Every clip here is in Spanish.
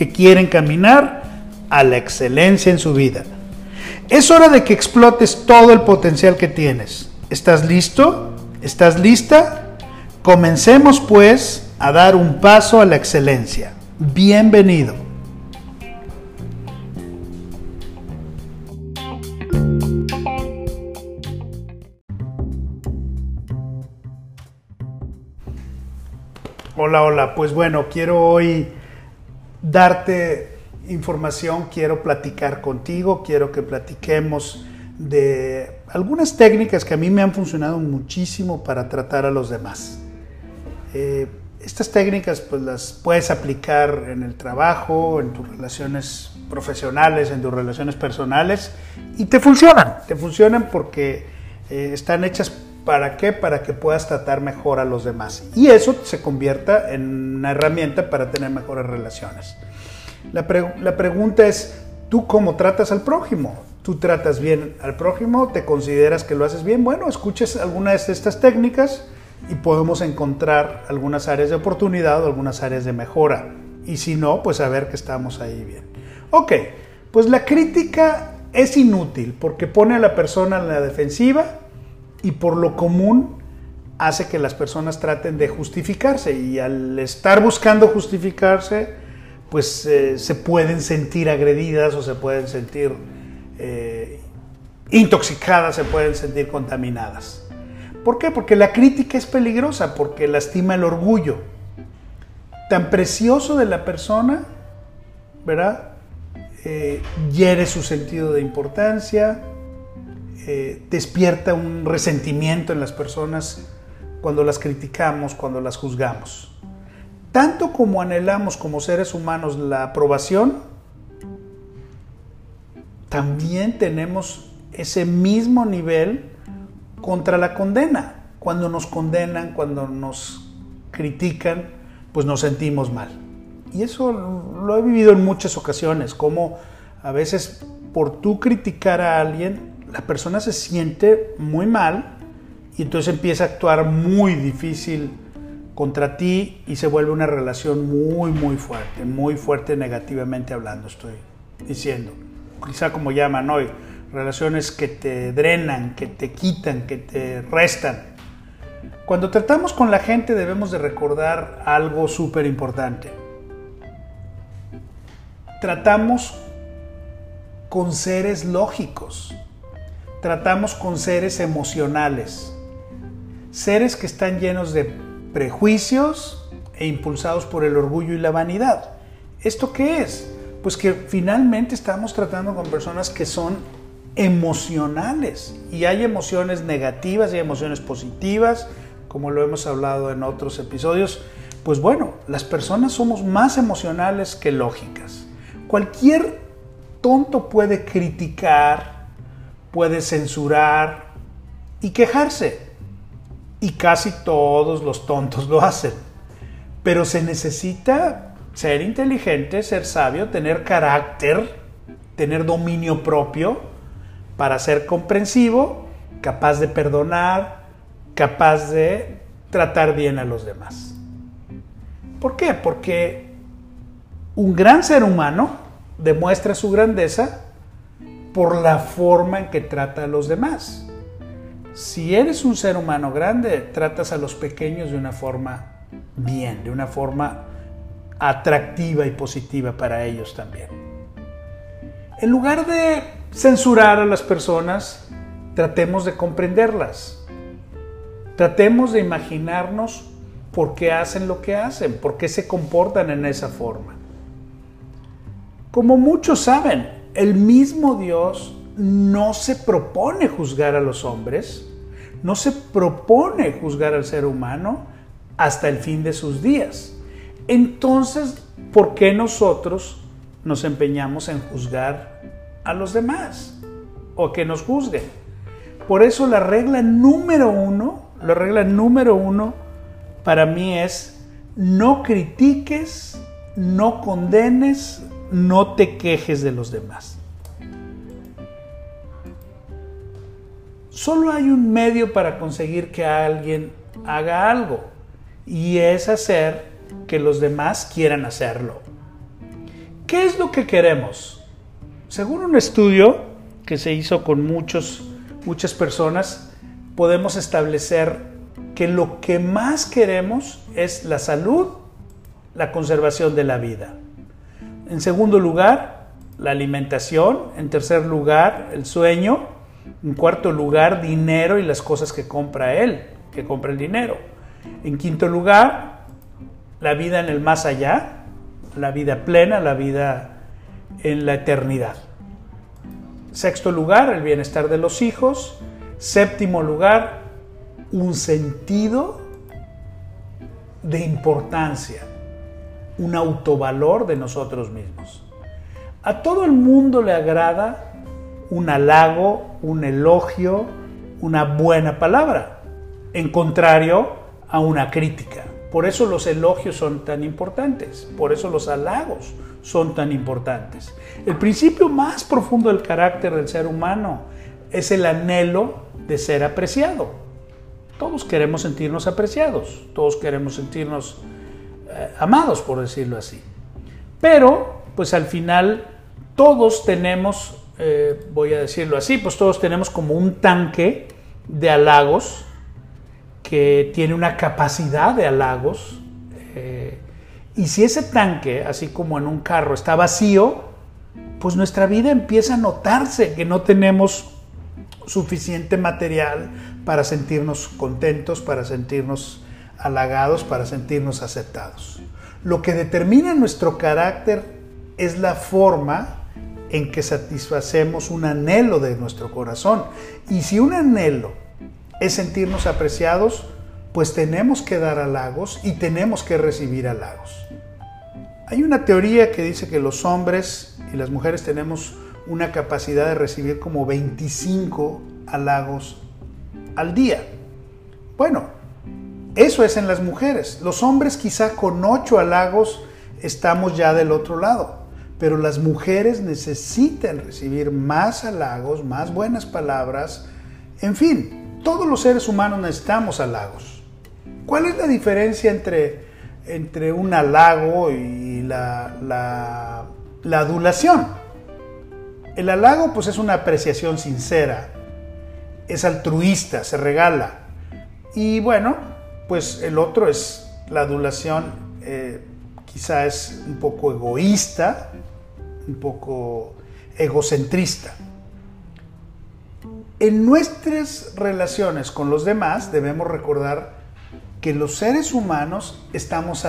que quieren caminar a la excelencia en su vida. Es hora de que explotes todo el potencial que tienes. ¿Estás listo? ¿Estás lista? Comencemos pues a dar un paso a la excelencia. Bienvenido. Hola, hola. Pues bueno, quiero hoy darte información, quiero platicar contigo, quiero que platiquemos de algunas técnicas que a mí me han funcionado muchísimo para tratar a los demás. Eh, estas técnicas pues las puedes aplicar en el trabajo, en tus relaciones profesionales, en tus relaciones personales y te funcionan, te funcionan porque eh, están hechas para qué, para que puedas tratar mejor a los demás y eso se convierta en una herramienta para tener mejores relaciones. La, pregunta es, ¿tú cómo tratas al prójimo? ¿Tú tratas bien al prójimo? ¿Te consideras que lo haces bien? Bueno, escuches algunas de estas técnicas y podemos encontrar algunas áreas de oportunidad o algunas áreas de mejora. Y si no, pues a ver que estamos ahí bien. Ok, pues la crítica es inútil porque pone a la persona en la defensiva y por lo común hace que las personas traten de justificarse y al estar buscando justificarse, pues eh, se pueden sentir agredidas o se pueden sentir eh, intoxicadas, se pueden sentir contaminadas. ¿Por qué? Porque la crítica es peligrosa, porque lastima el orgullo tan precioso de la persona, ¿verdad? Eh, hiere su sentido de importancia, despierta un resentimiento en las personas cuando las criticamos, cuando las juzgamos. Tanto como anhelamos como seres humanos la aprobación, también tenemos ese mismo nivel contra la condena. Cuando nos condenan, cuando nos critican, pues nos sentimos mal. Y eso lo he vivido en muchas ocasiones, como a veces por tú criticar a alguien, la persona se siente muy mal y entonces empieza a actuar muy difícil contra ti y se vuelve una relación muy, muy fuerte, muy fuerte negativamente hablando, estoy diciendo. Quizá como llaman hoy, relaciones que te drenan, que te quitan, que te restan. Cuando tratamos con la gente debemos de recordar algo súper importante. Tratamos con seres lógicos, tratamos con seres emocionales, seres que están llenos de prejuicios e impulsados por el orgullo y la vanidad. ¿Esto qué es? Pues que finalmente estamos tratando con personas que son emocionales y hay emociones negativas y emociones positivas, como lo hemos hablado en otros episodios. Pues bueno, las personas somos más emocionales que lógicas. Cualquier tonto puede criticar, puede censurar y quejarse y casi todos los tontos lo hacen. Pero se necesita ser inteligente, ser sabio, tener carácter, tener dominio propio para ser comprensivo, capaz de perdonar, capaz de tratar bien a los demás. ¿Por qué? Porque un gran ser humano demuestra su grandeza por la forma en que trata a los demás. Si eres un ser humano grande, tratas a los pequeños de una forma bien, de una forma atractiva y positiva para ellos también. En lugar de censurar a las personas, tratemos de comprenderlas. Tratemos de imaginarnos por qué hacen lo que hacen, por qué se comportan en esa forma. Como muchos saben, el mismo Dios no se propone juzgar a los hombres, no se propone juzgar al ser humano hasta el fin de sus días. Entonces, ¿por qué nosotros nos empeñamos en juzgar a los demás o que nos juzguen? Por eso la regla número uno, la regla número uno para mí es no critiques, no condenes, no te quejes de los demás. Solo hay un medio para conseguir que alguien haga algo y es hacer que los demás quieran hacerlo. ¿Qué es lo que queremos? Según un estudio que se hizo con muchos, muchas personas, podemos establecer que lo que más queremos es la salud, la conservación de la vida. En segundo lugar, la alimentación. En tercer lugar, el sueño. En cuarto lugar, dinero y las cosas que compra él, que compra el dinero. En quinto lugar, la vida en el más allá, la vida plena, la vida en la eternidad. Sexto lugar, el bienestar de los hijos. Séptimo lugar, un sentido de importancia, un autovalor de nosotros mismos. A todo el mundo le agrada un halago, un elogio, una buena palabra, en contrario a una crítica. Por eso los elogios son tan importantes, por eso los halagos son tan importantes. El principio más profundo del carácter del ser humano es el anhelo de ser apreciado. Todos queremos sentirnos apreciados, todos queremos sentirnos amados, por decirlo así. Pero, pues al final, todos tenemos, eh, voy a decirlo así, pues todos tenemos como un tanque de halagos que tiene una capacidad de halagos. Eh, y si ese tanque, así como en un carro, está vacío, pues nuestra vida empieza a notarse que no tenemos suficiente material para sentirnos contentos, para sentirnos halagados, para sentirnos aceptados. Lo que determina nuestro carácter es la forma en que satisfacemos un anhelo de nuestro corazón. Y si un anhelo es sentirnos apreciados, pues tenemos que dar halagos y tenemos que recibir halagos. Hay una teoría que dice que los hombres y las mujeres tenemos una capacidad de recibir como 25 halagos al día. Bueno, eso es en las mujeres. Los hombres quizá con 8 halagos estamos ya del otro lado, pero las mujeres necesitan recibir más halagos, más buenas palabras, en fin, todos los seres humanos necesitamos halagos. ¿Cuál es la diferencia entre, entre un halago y la, la, adulación? El halago pues es una apreciación sincera, es altruista, se regala. Y bueno, pues el otro es la adulación, eh, quizá es un poco egoísta, un poco egocentrista. En nuestras relaciones con los demás debemos recordar que los seres humanos estamos,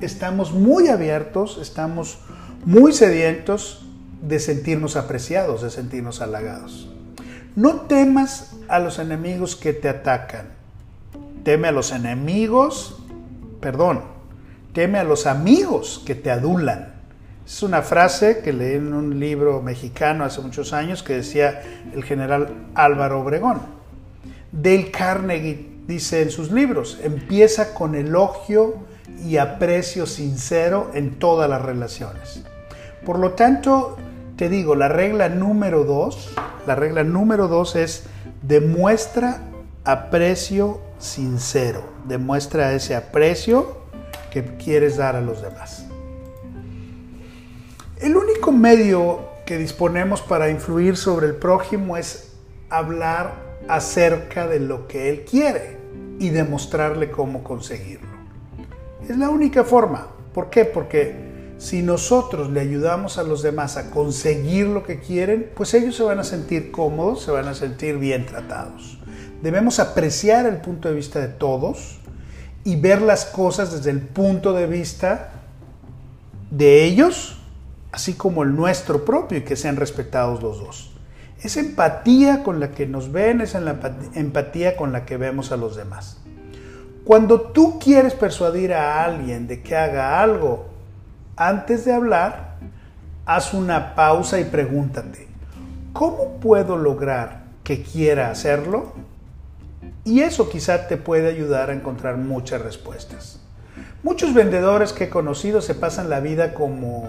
estamos muy abiertos, estamos muy sedientos de sentirnos apreciados, de sentirnos halagados. No temas a los enemigos que te atacan. Teme a los enemigos, perdón, teme a los amigos que te adulan. Es una frase que leí en un libro mexicano hace muchos años que decía el general Álvaro Obregón. Dale Carnegie dice en sus libros, empieza con elogio y aprecio sincero en todas las relaciones. Por lo tanto, te digo, la regla número dos, la regla número dos es demuestra aprecio sincero, demuestra ese aprecio que quieres dar a los demás. El único medio que disponemos para influir sobre el prójimo es hablar acerca de lo que él quiere y demostrarle cómo conseguirlo. Es la única forma. ¿Por qué? Porque si nosotros le ayudamos a los demás a conseguir lo que quieren, pues ellos se van a sentir cómodos, se van a sentir bien tratados. Debemos apreciar el punto de vista de todos y ver las cosas desde el punto de vista de ellos, así como el nuestro propio, y que sean respetados los dos. Es empatía con la que nos ven, es la empatía con la que vemos a los demás. Cuando tú quieres persuadir a alguien de que haga algo, antes de hablar, haz una pausa y pregúntate, ¿cómo puedo lograr que quiera hacerlo? Y eso quizá te puede ayudar a encontrar muchas respuestas. Muchos vendedores que he conocido se pasan la vida como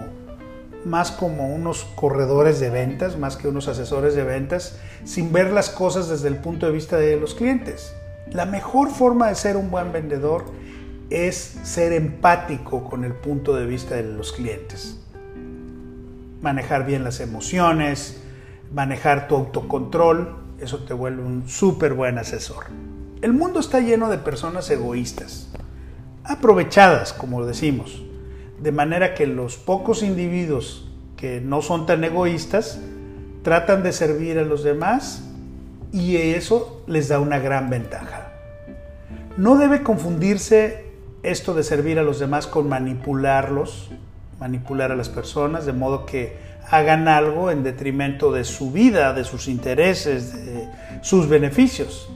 más como unos corredores de ventas, más que unos asesores de ventas, sin ver las cosas desde el punto de vista de los clientes. La mejor forma de ser un buen vendedor es ser empático con el punto de vista de los clientes. Manejar bien las emociones, manejar tu autocontrol, eso te vuelve un súper buen asesor. El mundo está lleno de personas egoístas, aprovechadas, como decimos, de manera que los pocos individuos que no son tan egoístas tratan de servir a los demás y eso les da una gran ventaja. No debe confundirse esto de servir a los demás con manipularlos, manipular a las personas, de modo que hagan algo en detrimento de su vida, de sus intereses, de sus beneficios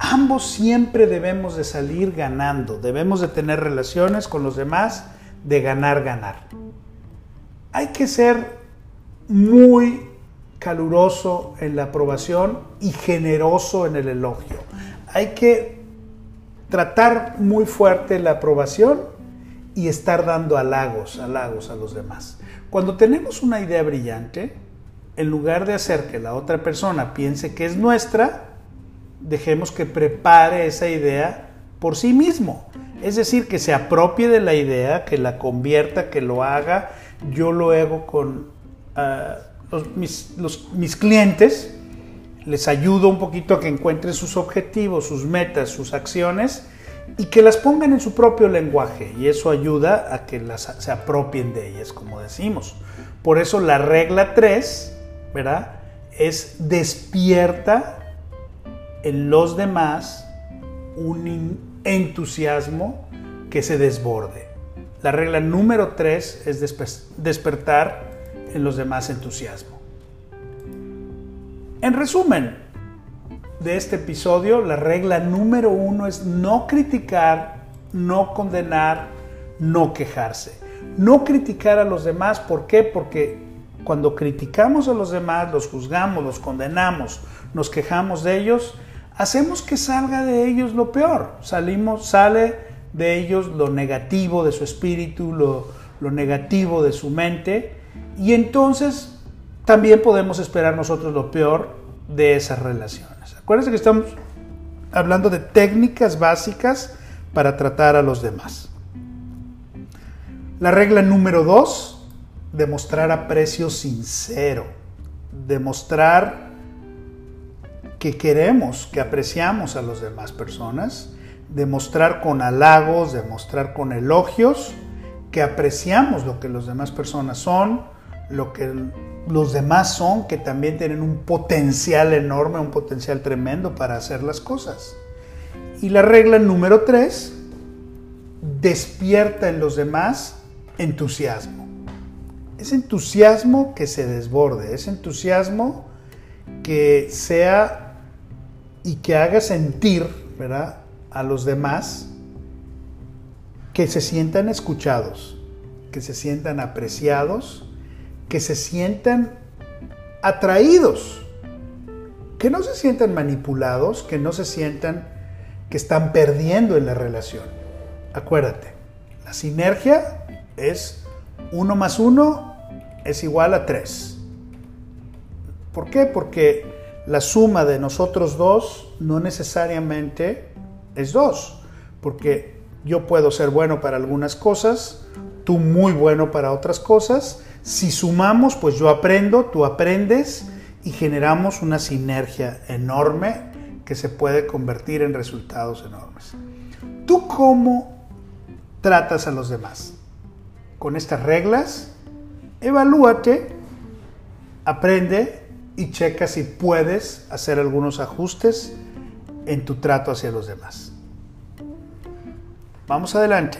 ambos siempre debemos de salir ganando, debemos de tener relaciones con los demás de ganar, ganar. Hay que ser muy caluroso en la aprobación y generoso en el elogio. Hay que tratar muy fuerte la aprobación y estar dando halagos, halagos a los demás. Cuando tenemos una idea brillante, en lugar de hacer que la otra persona piense que es nuestra, dejemos que prepare esa idea por sí mismo. Es decir, que se apropie de la idea, que la convierta, que lo haga. Yo lo hago con ah, mis, mis clientes, les ayudo un poquito a que encuentren sus objetivos, sus metas, sus acciones y que las pongan en su propio lenguaje y eso ayuda a que las, se apropien de ellas, como decimos. Por eso la regla 3, ¿verdad? Es despierta en los demás un entusiasmo que se desborde. La regla número tres es despertar en los demás entusiasmo. En resumen de este episodio, la regla número uno es no criticar, no condenar, no quejarse. No criticar a los demás, ¿por qué? Porque cuando criticamos a los demás, los juzgamos, los condenamos, nos quejamos de ellos, hacemos que salga de ellos lo peor. Salimos, sale de ellos lo negativo de su espíritu, lo, lo negativo de su mente, y entonces también podemos esperar nosotros lo peor de esas relaciones. Acuérdense que estamos hablando de técnicas básicas para tratar a los demás. La regla número dos, demostrar aprecio sincero, demostrar que queremos, que apreciamos a las demás personas, demostrar con halagos, demostrar con elogios, que apreciamos lo que las demás personas son, lo que los demás son, que también tienen un potencial enorme, un potencial tremendo para hacer las cosas. Y la regla número tres, despierta en los demás entusiasmo. Es entusiasmo que se desborde, es entusiasmo que sea y que haga sentir ¿verdad? a los demás que se sientan escuchados, que se sientan apreciados, que se sientan atraídos, que no se sientan manipulados, que no se sientan que están perdiendo en la relación. Acuérdate, la sinergia es uno más uno es igual a tres. ¿Por qué? Porque la suma de nosotros dos no necesariamente es dos, porque yo puedo ser bueno para algunas cosas, tú muy bueno para otras cosas. Si sumamos, pues yo aprendo, tú aprendes y generamos una sinergia enorme que se puede convertir en resultados enormes. ¿Tú cómo tratas a los demás. Con estas reglas, evalúate, aprende y checa si puedes hacer algunos ajustes en tu trato hacia los demás. Vamos adelante.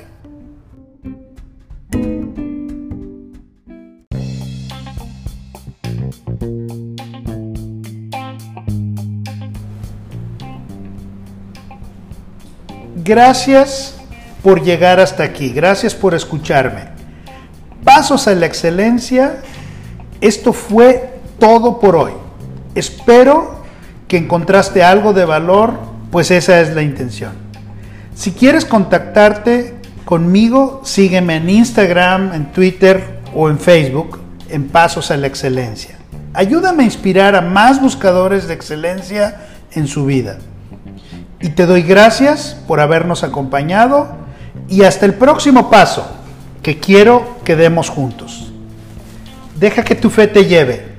Gracias por llegar hasta aquí, gracias por escucharme. Pasos a la excelencia, esto fue todo por hoy. Espero que encontraste algo de valor, pues esa es la intención. Si quieres contactarte conmigo, sígueme en Instagram, en Twitter o en Facebook en Pasos a la Excelencia. Ayúdame a inspirar a más buscadores de excelencia en su vida. Y te doy gracias por habernos acompañado y hasta el próximo paso que quiero que demos juntos. Deja que tu fe te lleve